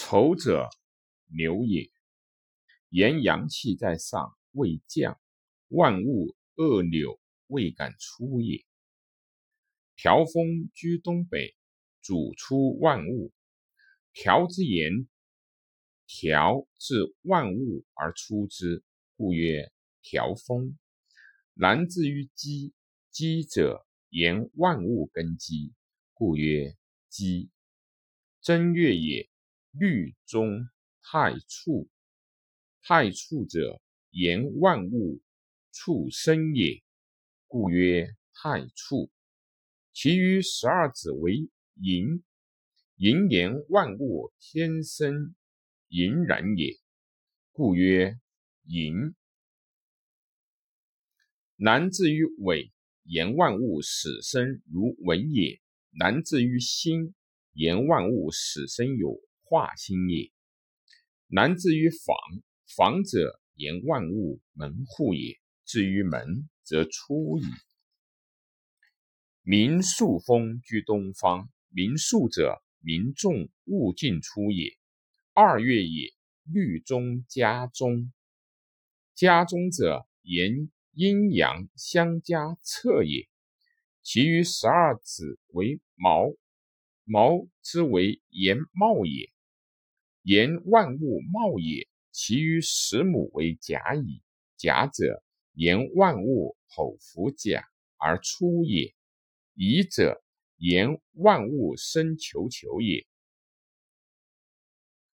丑者，牛也。言阳气在上，未降，万物恶扭，未敢出也。调风居东北，主出万物。调之言，调至万物而出之，故曰调风。南至于积，积者言万物根基，故曰积。正月也。律中太处，太处者，言万物畜生也，故曰太处。其余十二子为寅，寅言万物天生盈然也，故曰寅。南至于尾，言万物始生如文也；南至于心，言万物始生有。化心也。难至于房，房者言万物门户也。至于门，则出矣。民数风居东方，民数者，民众物进出也。二月也，律中家中，家中者言阴阳相加测也。其余十二子为卯，卯之为言茂也。言万物茂也，其余十母为甲乙。甲者，言万物口服甲而出也；乙者，言万物生球球也。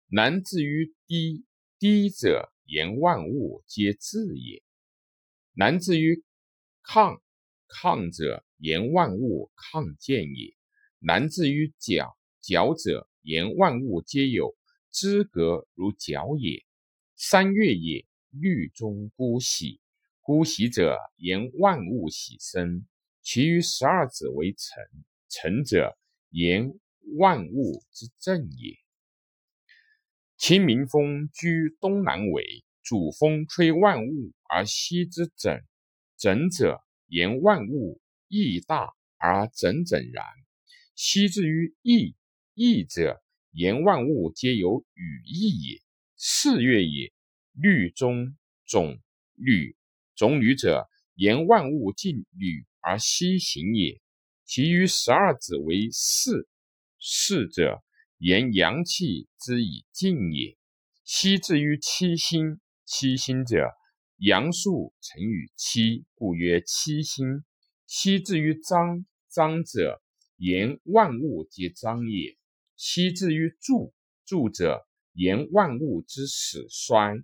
难至于低，低者言万物皆至也。难至于亢，亢者言万物亢健也。难至于角，角者言万物皆有。之格如角也。三月也，律中孤喜。孤喜者，言万物喜生。其余十二子为臣，臣者，言万物之正也。清明风居东南纬，主风吹万物而息之整。整者，言万物义大而整整然。息之于义，义者。言万物皆有语义也。四月也，律中种履，种履者，言万物尽履而息行也。其余十二子为四，四者，言阳气之以静也。息至于七星，七星者，阳数乘于七，故曰七星。息至于张，张者，言万物皆张也。息至于柱，柱者言万物之始衰，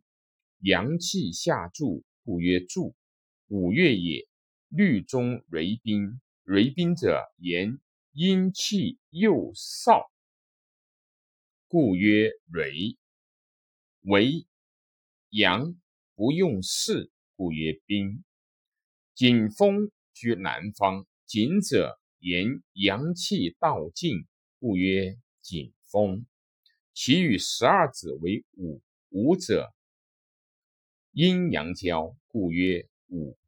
阳气下注，故曰柱。五月也，律中蕤宾，蕤宾者言阴气又少，故曰蕤。为阳不用事，故曰宾。景风居南方，景者言阳气道尽，故曰。景风，其与十二子为午。午者，阴阳交，故曰五。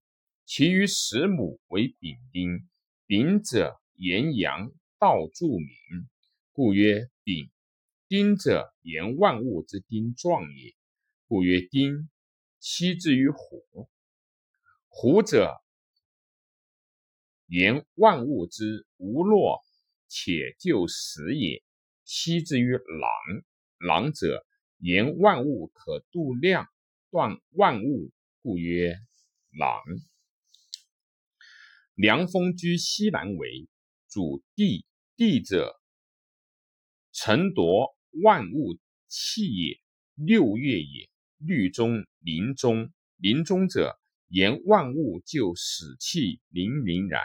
其余十母为丙丁。丙者，言阳道助民，故曰丙。丁者，言万物之丁壮也，故曰丁。七至于虎。虎者，言万物之无落且就死也。息之于狼，狼者言万物可度量，断万物，故曰狼。凉风居西南为主地，地者承夺万物气也。六月也，律中临中，临中者言万物就死气凛凛然。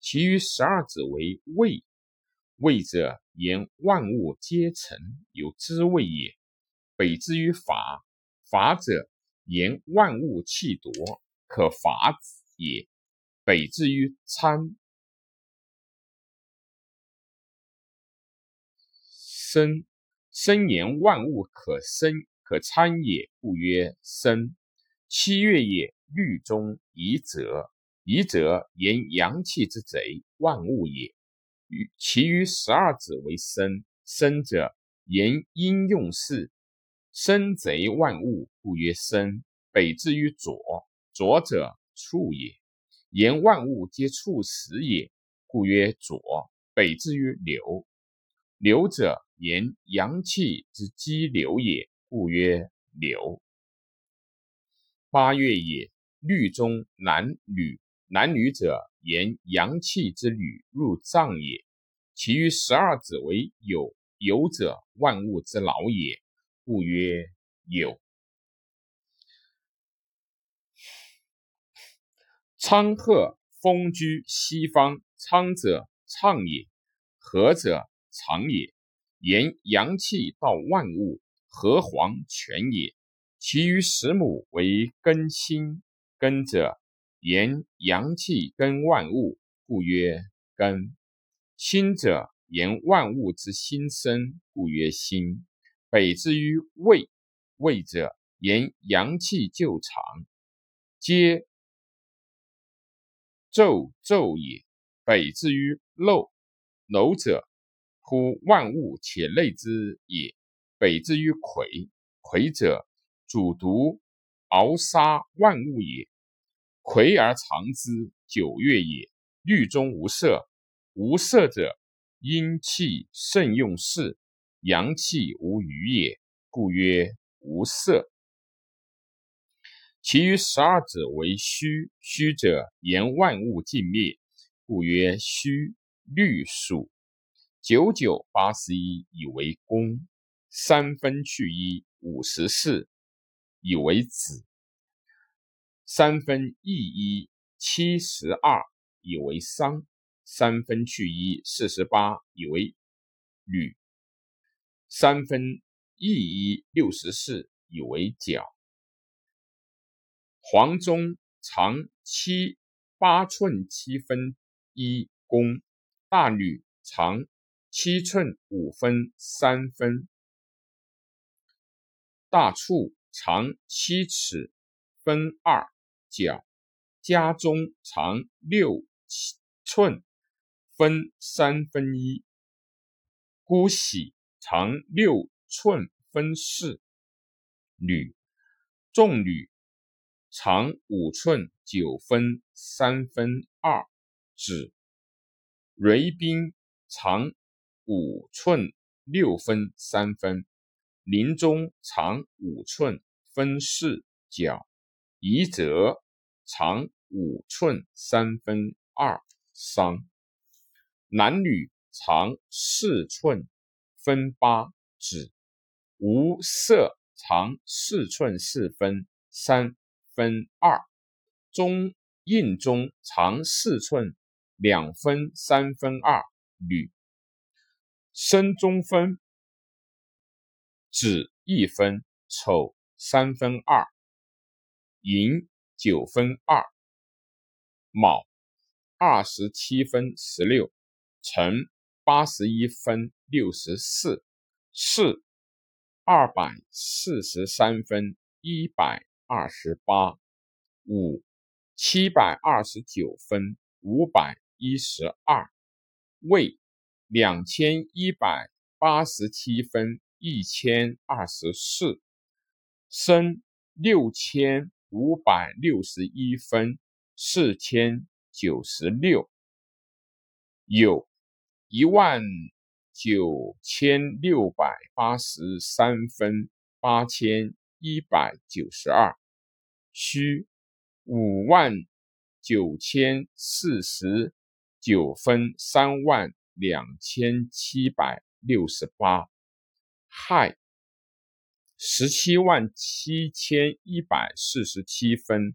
其余十二子为未。味者，言万物皆成有滋味也。北之于法，法者，言万物气夺，可法也。北之于参，生，生言万物可生可参也，故曰生。七月也，律中夷者，夷者言阳气之贼，万物也。其余十二子为生，生者言应用事。生贼万物，故曰生。北至于左，左者畜也。言万物皆畜死也，故曰左。北至于流，流者言阳气之积流也，故曰流。八月也，律中男女，男女者言阳气之旅入藏也。其余十二子为有，有者万物之老也。故曰有。昌鹤风居西方，昌者畅也，和者长也。言阳气到万物，和黄全也。其余十母为根心，根者言阳气根万物，故曰根。心者言万物之心生，故曰心。北之于胃，胃者言阳气就长，皆昼昼也。北之于漏，漏者乎万物且内之也。北之于魁，魁者主毒熬杀万物也。葵而藏之，九月也。律中无色，无色者阴气盛用事。阳气无余也，故曰无色。其余十二者为虚，虚者言万物尽灭，故曰虚。律数九九八十一，以为公；三分去一，五十四，以为子；三分一一，七十二，以为商；三分去一，四十八，以为履。三分一一六十四，以为角。黄中长七八寸七分一公，大女长七寸五分三分，大畜长七尺分二角，家中长六寸分三分一，姑喜。长六寸分四女，重女长五寸九分三分二指，蕊冰长五寸六分三分，林中长五寸分四角，夷则长五寸三分二桑，男女长四寸。分八指，无色长四寸四分三分二，中印中长四寸两分三分二女，身中分指一分，丑三分二，寅九分二，卯二十七分十六，辰。八十一分六十四，四二百四十三分一百二十八，五七百二十九分五百一十二，未两千一百八十七分一千二十四，申六千五百六十一分四千九十六，有。一万九千六百八十三分八千一百九十二，虚五万九千四十九分三万两千七百六十八，亥十七万七千一百四十七分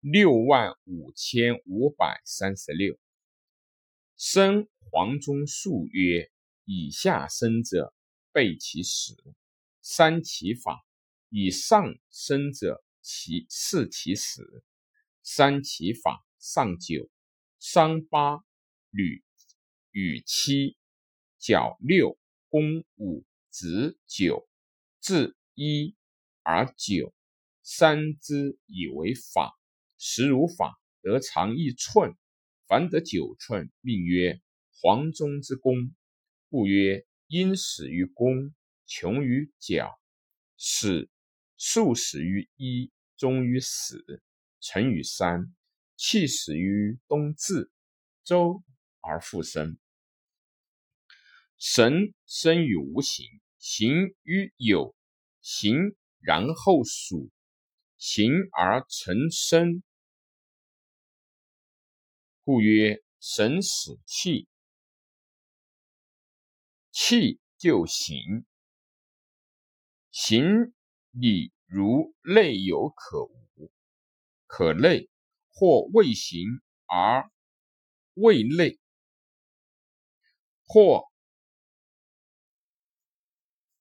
六万五千五百三十六，生。黄忠数曰：以下生者，备其死；三其法，以上生者，其四其死。三其法，上九，伤八，履与七，角六，弓五，子九，至一而九。三之以为法，实如法，得长一寸。凡得九寸，命曰。黄中之功，故曰因始于公。穷于角，始数始于一，终于始，成于三，气始于冬至，周而复生。神生于无形，形于有行，然后数形而成生，故曰神使气，气就行，行理如内有可无，可内或未行而未内，或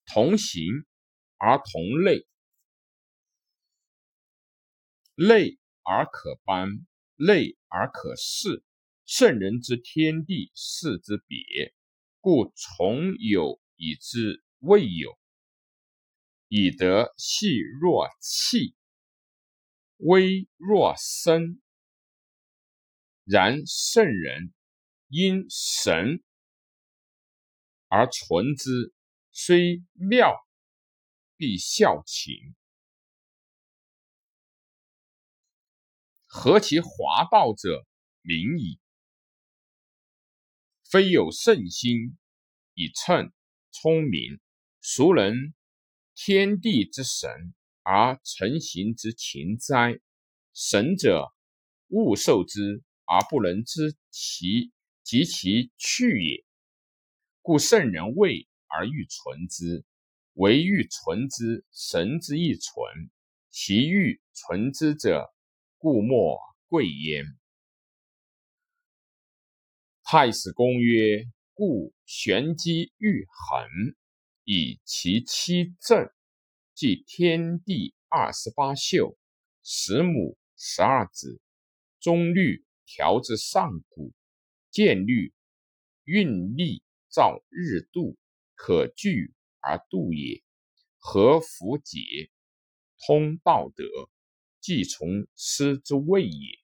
同行而同类，类而可搬，类而可视。圣人之天地，事之别，故从有以知未有。以得细若气，微若声。然圣人因神而存之，虽妙必效勤。何其华道者，明矣！非有圣心以称聪明，孰能？天地之神而成形之情哉？神者，物受之而不能知其及其去也。故圣人畏而欲存之，唯欲存之，神之亦存。其欲存之者，故莫贵焉。太史公曰：故玄机欲衡。以其七正，即天地二十八宿，十母十二子，中律调之上古，见律运力造日度，可据而度也。何弗解，通道德，即从师之谓也。